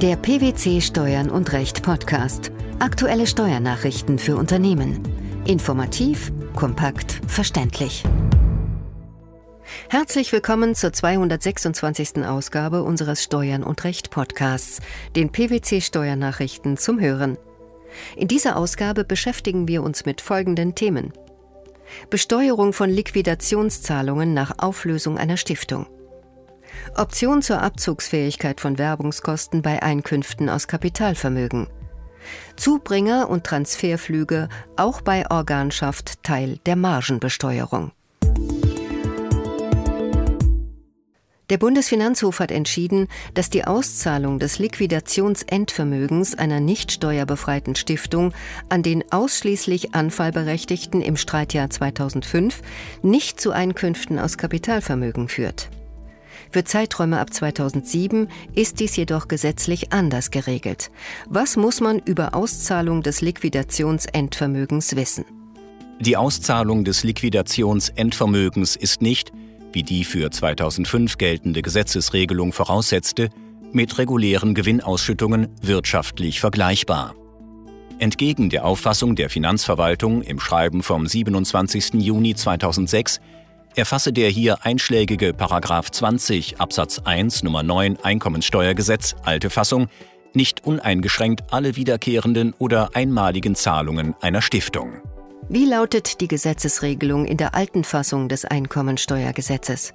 Der PwC Steuern und Recht Podcast. Aktuelle Steuernachrichten für Unternehmen. Informativ, kompakt, verständlich. Herzlich willkommen zur 226. Ausgabe unseres Steuern und Recht Podcasts, den PwC Steuernachrichten zum Hören. In dieser Ausgabe beschäftigen wir uns mit folgenden Themen. Besteuerung von Liquidationszahlungen nach Auflösung einer Stiftung. Option zur Abzugsfähigkeit von Werbungskosten bei Einkünften aus Kapitalvermögen. Zubringer und Transferflüge auch bei Organschaft Teil der Margenbesteuerung. Der Bundesfinanzhof hat entschieden, dass die Auszahlung des Liquidationsendvermögens einer nicht steuerbefreiten Stiftung an den ausschließlich Anfallberechtigten im Streitjahr 2005 nicht zu Einkünften aus Kapitalvermögen führt. Für Zeiträume ab 2007 ist dies jedoch gesetzlich anders geregelt. Was muss man über Auszahlung des Liquidationsendvermögens wissen? Die Auszahlung des Liquidationsendvermögens ist nicht, wie die für 2005 geltende Gesetzesregelung voraussetzte, mit regulären Gewinnausschüttungen wirtschaftlich vergleichbar. Entgegen der Auffassung der Finanzverwaltung im Schreiben vom 27. Juni 2006 erfasse der hier einschlägige Paragraph 20 Absatz 1 Nummer 9 Einkommenssteuergesetz, alte Fassung, nicht uneingeschränkt alle wiederkehrenden oder einmaligen Zahlungen einer Stiftung. Wie lautet die Gesetzesregelung in der alten Fassung des Einkommensteuergesetzes?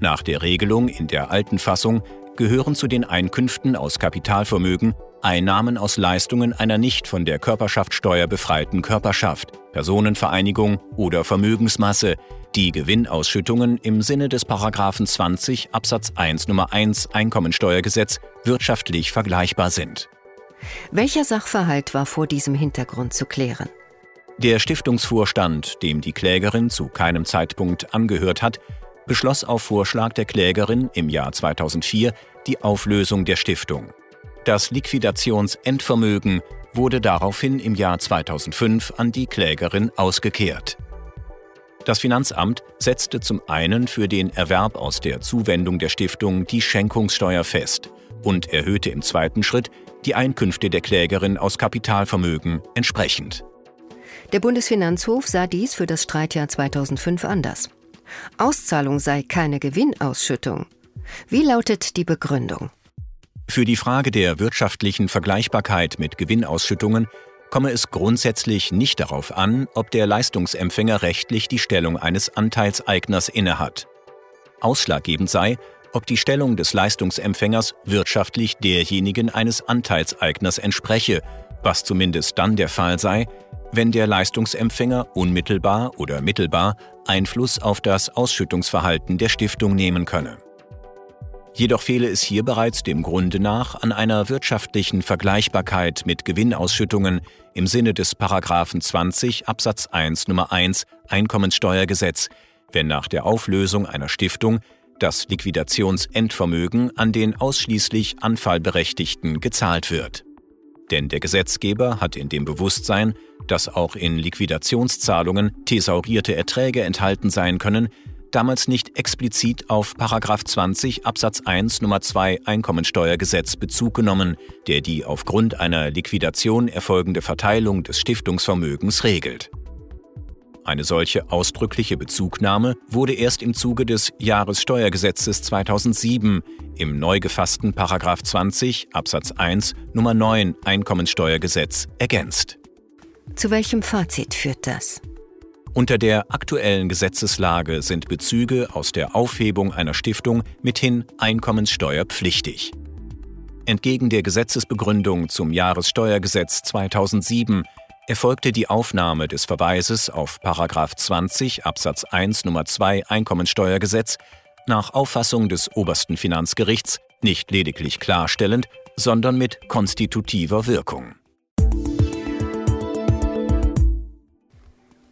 Nach der Regelung in der alten Fassung gehören zu den Einkünften aus Kapitalvermögen Einnahmen aus Leistungen einer nicht von der Körperschaftsteuer befreiten Körperschaft, Personenvereinigung oder Vermögensmasse, die Gewinnausschüttungen im Sinne des Paragraphen 20 Absatz 1 Nummer 1 Einkommensteuergesetz wirtschaftlich vergleichbar sind. Welcher Sachverhalt war vor diesem Hintergrund zu klären? Der Stiftungsvorstand, dem die Klägerin zu keinem Zeitpunkt angehört hat, beschloss auf Vorschlag der Klägerin im Jahr 2004 die Auflösung der Stiftung. Das Liquidationsendvermögen wurde daraufhin im Jahr 2005 an die Klägerin ausgekehrt. Das Finanzamt setzte zum einen für den Erwerb aus der Zuwendung der Stiftung die Schenkungssteuer fest und erhöhte im zweiten Schritt die Einkünfte der Klägerin aus Kapitalvermögen entsprechend. Der Bundesfinanzhof sah dies für das Streitjahr 2005 anders. Auszahlung sei keine Gewinnausschüttung. Wie lautet die Begründung? Für die Frage der wirtschaftlichen Vergleichbarkeit mit Gewinnausschüttungen komme es grundsätzlich nicht darauf an, ob der Leistungsempfänger rechtlich die Stellung eines Anteilseigners innehat. Ausschlaggebend sei, ob die Stellung des Leistungsempfängers wirtschaftlich derjenigen eines Anteilseigners entspreche, was zumindest dann der Fall sei, wenn der Leistungsempfänger unmittelbar oder mittelbar Einfluss auf das Ausschüttungsverhalten der Stiftung nehmen könne. Jedoch fehle es hier bereits dem Grunde nach an einer wirtschaftlichen Vergleichbarkeit mit Gewinnausschüttungen im Sinne des Paragraphen 20 Absatz 1 Nummer 1 Einkommenssteuergesetz, wenn nach der Auflösung einer Stiftung das Liquidationsendvermögen an den ausschließlich Anfallberechtigten gezahlt wird. Denn der Gesetzgeber hat in dem Bewusstsein, dass auch in Liquidationszahlungen thesaurierte Erträge enthalten sein können, damals nicht explizit auf 20 Absatz 1 Nummer 2 Einkommensteuergesetz Bezug genommen, der die aufgrund einer Liquidation erfolgende Verteilung des Stiftungsvermögens regelt. Eine solche ausdrückliche Bezugnahme wurde erst im Zuge des Jahressteuergesetzes 2007 im neu gefassten 20 Absatz 1 Nummer 9 Einkommensteuergesetz ergänzt. Zu welchem Fazit führt das? Unter der aktuellen Gesetzeslage sind Bezüge aus der Aufhebung einer Stiftung mithin einkommenssteuerpflichtig. Entgegen der Gesetzesbegründung zum Jahressteuergesetz 2007 erfolgte die Aufnahme des Verweises auf 20 Absatz 1 Nummer 2 Einkommensteuergesetz nach Auffassung des obersten Finanzgerichts nicht lediglich klarstellend, sondern mit konstitutiver Wirkung.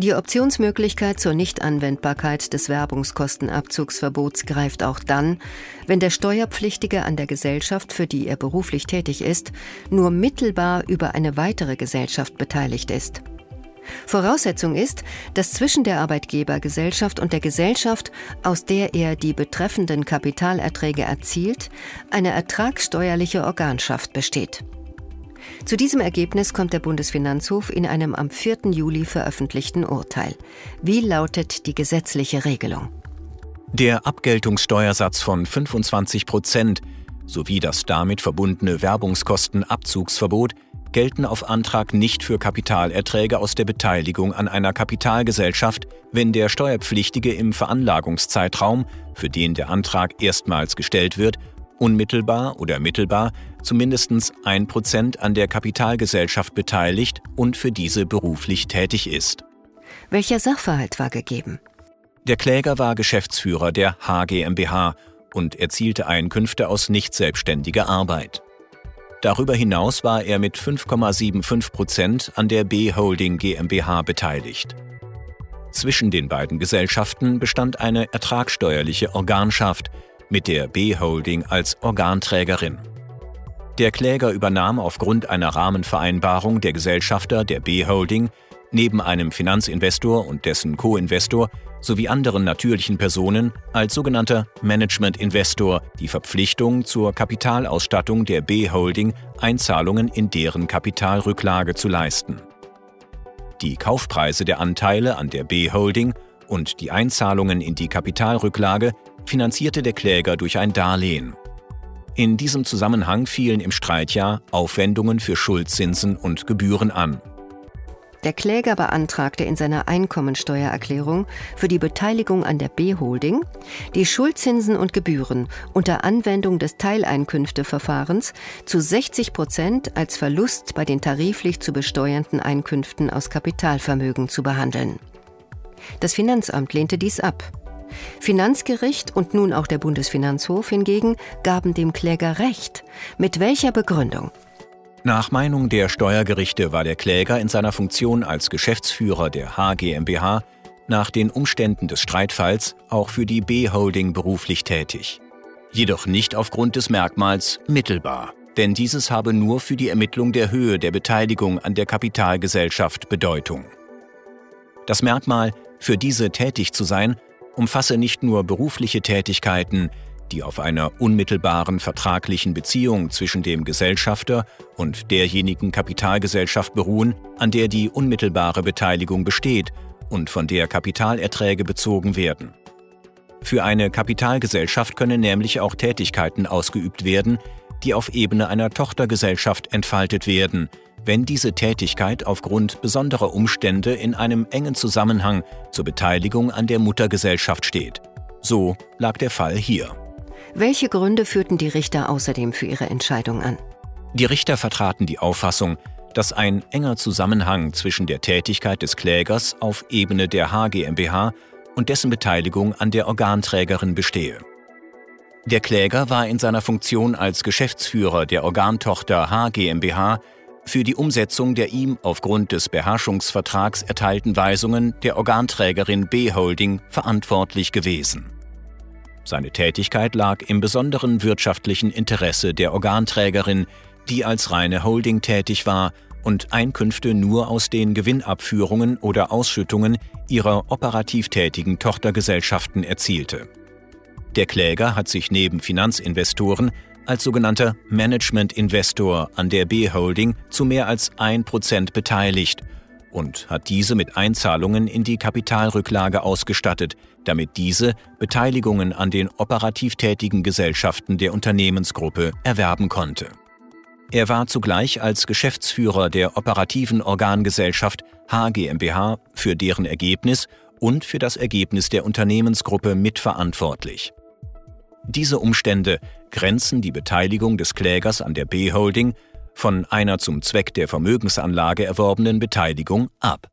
Die Optionsmöglichkeit zur Nichtanwendbarkeit des Werbungskostenabzugsverbots greift auch dann, wenn der Steuerpflichtige an der Gesellschaft, für die er beruflich tätig ist, nur mittelbar über eine weitere Gesellschaft beteiligt ist. Voraussetzung ist, dass zwischen der Arbeitgebergesellschaft und der Gesellschaft, aus der er die betreffenden Kapitalerträge erzielt, eine ertragssteuerliche Organschaft besteht. Zu diesem Ergebnis kommt der Bundesfinanzhof in einem am 4. Juli veröffentlichten Urteil. Wie lautet die gesetzliche Regelung? Der Abgeltungssteuersatz von 25 Prozent sowie das damit verbundene Werbungskostenabzugsverbot gelten auf Antrag nicht für Kapitalerträge aus der Beteiligung an einer Kapitalgesellschaft, wenn der Steuerpflichtige im Veranlagungszeitraum, für den der Antrag erstmals gestellt wird, unmittelbar oder mittelbar zumindest 1% an der Kapitalgesellschaft beteiligt und für diese beruflich tätig ist. Welcher Sachverhalt war gegeben? Der Kläger war Geschäftsführer der HGMBH und erzielte Einkünfte aus nicht selbstständiger Arbeit. Darüber hinaus war er mit 5,75 Prozent an der B-Holding GmbH beteiligt. Zwischen den beiden Gesellschaften bestand eine ertragsteuerliche Organschaft, mit der B-Holding als Organträgerin. Der Kläger übernahm aufgrund einer Rahmenvereinbarung der Gesellschafter der B-Holding neben einem Finanzinvestor und dessen Co-Investor sowie anderen natürlichen Personen als sogenannter Management-Investor die Verpflichtung zur Kapitalausstattung der B-Holding Einzahlungen in deren Kapitalrücklage zu leisten. Die Kaufpreise der Anteile an der B-Holding und die Einzahlungen in die Kapitalrücklage finanzierte der Kläger durch ein Darlehen. In diesem Zusammenhang fielen im Streitjahr Aufwendungen für Schuldzinsen und Gebühren an. Der Kläger beantragte in seiner Einkommensteuererklärung für die Beteiligung an der B-Holding die Schuldzinsen und Gebühren unter Anwendung des Teileinkünfteverfahrens zu 60 Prozent als Verlust bei den tariflich zu besteuernden Einkünften aus Kapitalvermögen zu behandeln. Das Finanzamt lehnte dies ab. Finanzgericht und nun auch der Bundesfinanzhof hingegen gaben dem Kläger Recht. Mit welcher Begründung? Nach Meinung der Steuergerichte war der Kläger in seiner Funktion als Geschäftsführer der HGMBH nach den Umständen des Streitfalls auch für die B-Holding beruflich tätig. Jedoch nicht aufgrund des Merkmals mittelbar, denn dieses habe nur für die Ermittlung der Höhe der Beteiligung an der Kapitalgesellschaft Bedeutung. Das Merkmal, für diese tätig zu sein, umfasse nicht nur berufliche Tätigkeiten, die auf einer unmittelbaren vertraglichen Beziehung zwischen dem Gesellschafter und derjenigen Kapitalgesellschaft beruhen, an der die unmittelbare Beteiligung besteht und von der Kapitalerträge bezogen werden. Für eine Kapitalgesellschaft können nämlich auch Tätigkeiten ausgeübt werden, die auf Ebene einer Tochtergesellschaft entfaltet werden, wenn diese Tätigkeit aufgrund besonderer Umstände in einem engen Zusammenhang zur Beteiligung an der Muttergesellschaft steht. So lag der Fall hier. Welche Gründe führten die Richter außerdem für ihre Entscheidung an? Die Richter vertraten die Auffassung, dass ein enger Zusammenhang zwischen der Tätigkeit des Klägers auf Ebene der HGMBH und dessen Beteiligung an der Organträgerin bestehe. Der Kläger war in seiner Funktion als Geschäftsführer der Organtochter HGMBH für die Umsetzung der ihm aufgrund des Beherrschungsvertrags erteilten Weisungen der Organträgerin B Holding verantwortlich gewesen. Seine Tätigkeit lag im besonderen wirtschaftlichen Interesse der Organträgerin, die als reine Holding tätig war und Einkünfte nur aus den Gewinnabführungen oder Ausschüttungen ihrer operativ tätigen Tochtergesellschaften erzielte. Der Kläger hat sich neben Finanzinvestoren als sogenannter Management-Investor an der B-Holding zu mehr als 1% beteiligt und hat diese mit Einzahlungen in die Kapitalrücklage ausgestattet, damit diese Beteiligungen an den operativ tätigen Gesellschaften der Unternehmensgruppe erwerben konnte. Er war zugleich als Geschäftsführer der operativen Organgesellschaft HGMBH für deren Ergebnis und für das Ergebnis der Unternehmensgruppe mitverantwortlich. Diese Umstände grenzen die Beteiligung des Klägers an der B-Holding von einer zum Zweck der Vermögensanlage erworbenen Beteiligung ab.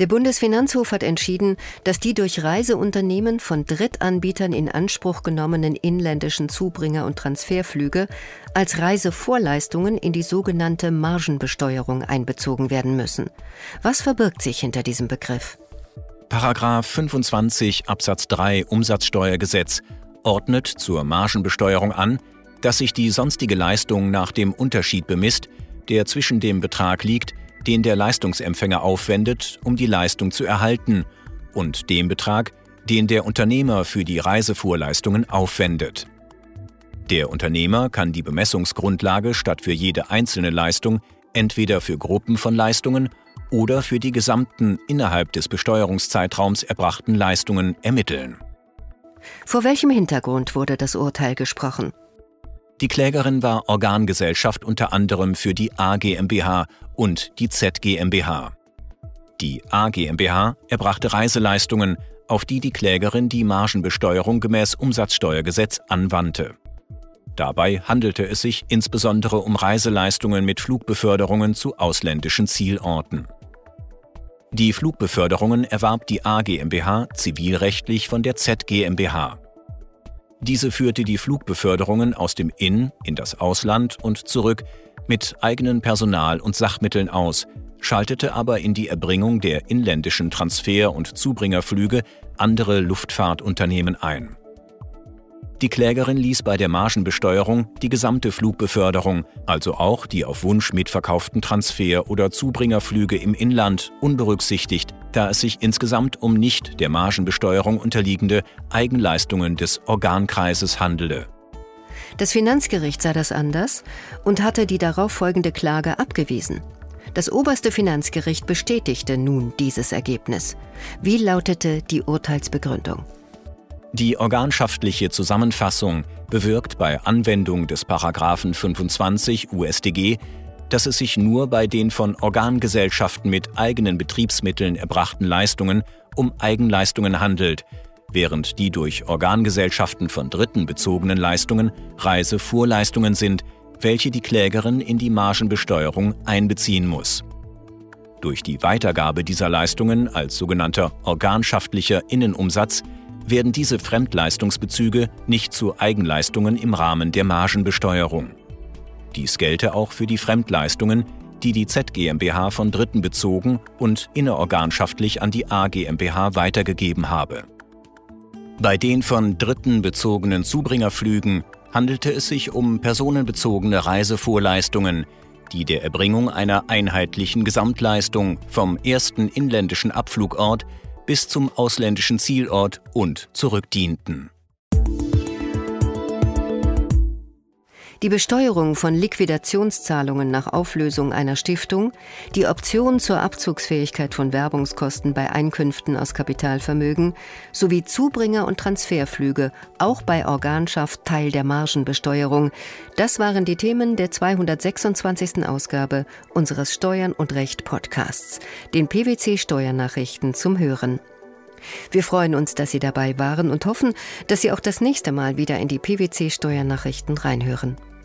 Der Bundesfinanzhof hat entschieden, dass die durch Reiseunternehmen von Drittanbietern in Anspruch genommenen inländischen Zubringer- und Transferflüge als Reisevorleistungen in die sogenannte Margenbesteuerung einbezogen werden müssen. Was verbirgt sich hinter diesem Begriff? Paragraph 25 Absatz 3 Umsatzsteuergesetz ordnet zur Margenbesteuerung an, dass sich die sonstige Leistung nach dem Unterschied bemisst, der zwischen dem Betrag liegt, den der Leistungsempfänger aufwendet, um die Leistung zu erhalten, und dem Betrag, den der Unternehmer für die Reisefuhrleistungen aufwendet. Der Unternehmer kann die Bemessungsgrundlage statt für jede einzelne Leistung entweder für Gruppen von Leistungen oder für die gesamten innerhalb des Besteuerungszeitraums erbrachten Leistungen ermitteln. Vor welchem Hintergrund wurde das Urteil gesprochen? Die Klägerin war Organgesellschaft unter anderem für die A GmbH und die Z GmbH. Die A GmbH erbrachte Reiseleistungen, auf die die Klägerin die Margenbesteuerung gemäß Umsatzsteuergesetz anwandte. Dabei handelte es sich insbesondere um Reiseleistungen mit Flugbeförderungen zu ausländischen Zielorten. Die Flugbeförderungen erwarb die A GmbH zivilrechtlich von der Z GmbH. Diese führte die Flugbeförderungen aus dem In- in das Ausland und zurück mit eigenen Personal- und Sachmitteln aus, schaltete aber in die Erbringung der inländischen Transfer- und Zubringerflüge andere Luftfahrtunternehmen ein. Die Klägerin ließ bei der Margenbesteuerung die gesamte Flugbeförderung, also auch die auf Wunsch mitverkauften Transfer- oder Zubringerflüge im Inland, unberücksichtigt, da es sich insgesamt um nicht der Margenbesteuerung unterliegende Eigenleistungen des Organkreises handele. Das Finanzgericht sah das anders und hatte die darauf folgende Klage abgewiesen. Das oberste Finanzgericht bestätigte nun dieses Ergebnis. Wie lautete die Urteilsbegründung? Die organschaftliche Zusammenfassung bewirkt bei Anwendung des Paragraphen 25 USDG, dass es sich nur bei den von Organgesellschaften mit eigenen Betriebsmitteln erbrachten Leistungen um Eigenleistungen handelt, während die durch Organgesellschaften von Dritten bezogenen Leistungen Reisefuhrleistungen sind, welche die Klägerin in die Margenbesteuerung einbeziehen muss. Durch die Weitergabe dieser Leistungen als sogenannter organschaftlicher Innenumsatz werden diese Fremdleistungsbezüge nicht zu Eigenleistungen im Rahmen der Margenbesteuerung. Dies gelte auch für die Fremdleistungen, die die Z GmbH von Dritten bezogen und innerorganschaftlich an die A GmbH weitergegeben habe. Bei den von Dritten bezogenen Zubringerflügen handelte es sich um personenbezogene Reisefuhrleistungen, die der Erbringung einer einheitlichen Gesamtleistung vom ersten inländischen Abflugort bis zum ausländischen Zielort und zurückdienten. Die Besteuerung von Liquidationszahlungen nach Auflösung einer Stiftung, die Option zur Abzugsfähigkeit von Werbungskosten bei Einkünften aus Kapitalvermögen sowie Zubringer- und Transferflüge, auch bei Organschaft Teil der Margenbesteuerung, das waren die Themen der 226. Ausgabe unseres Steuern und Recht Podcasts, den PwC Steuernachrichten zum Hören. Wir freuen uns, dass Sie dabei waren und hoffen, dass Sie auch das nächste Mal wieder in die PwC Steuernachrichten reinhören.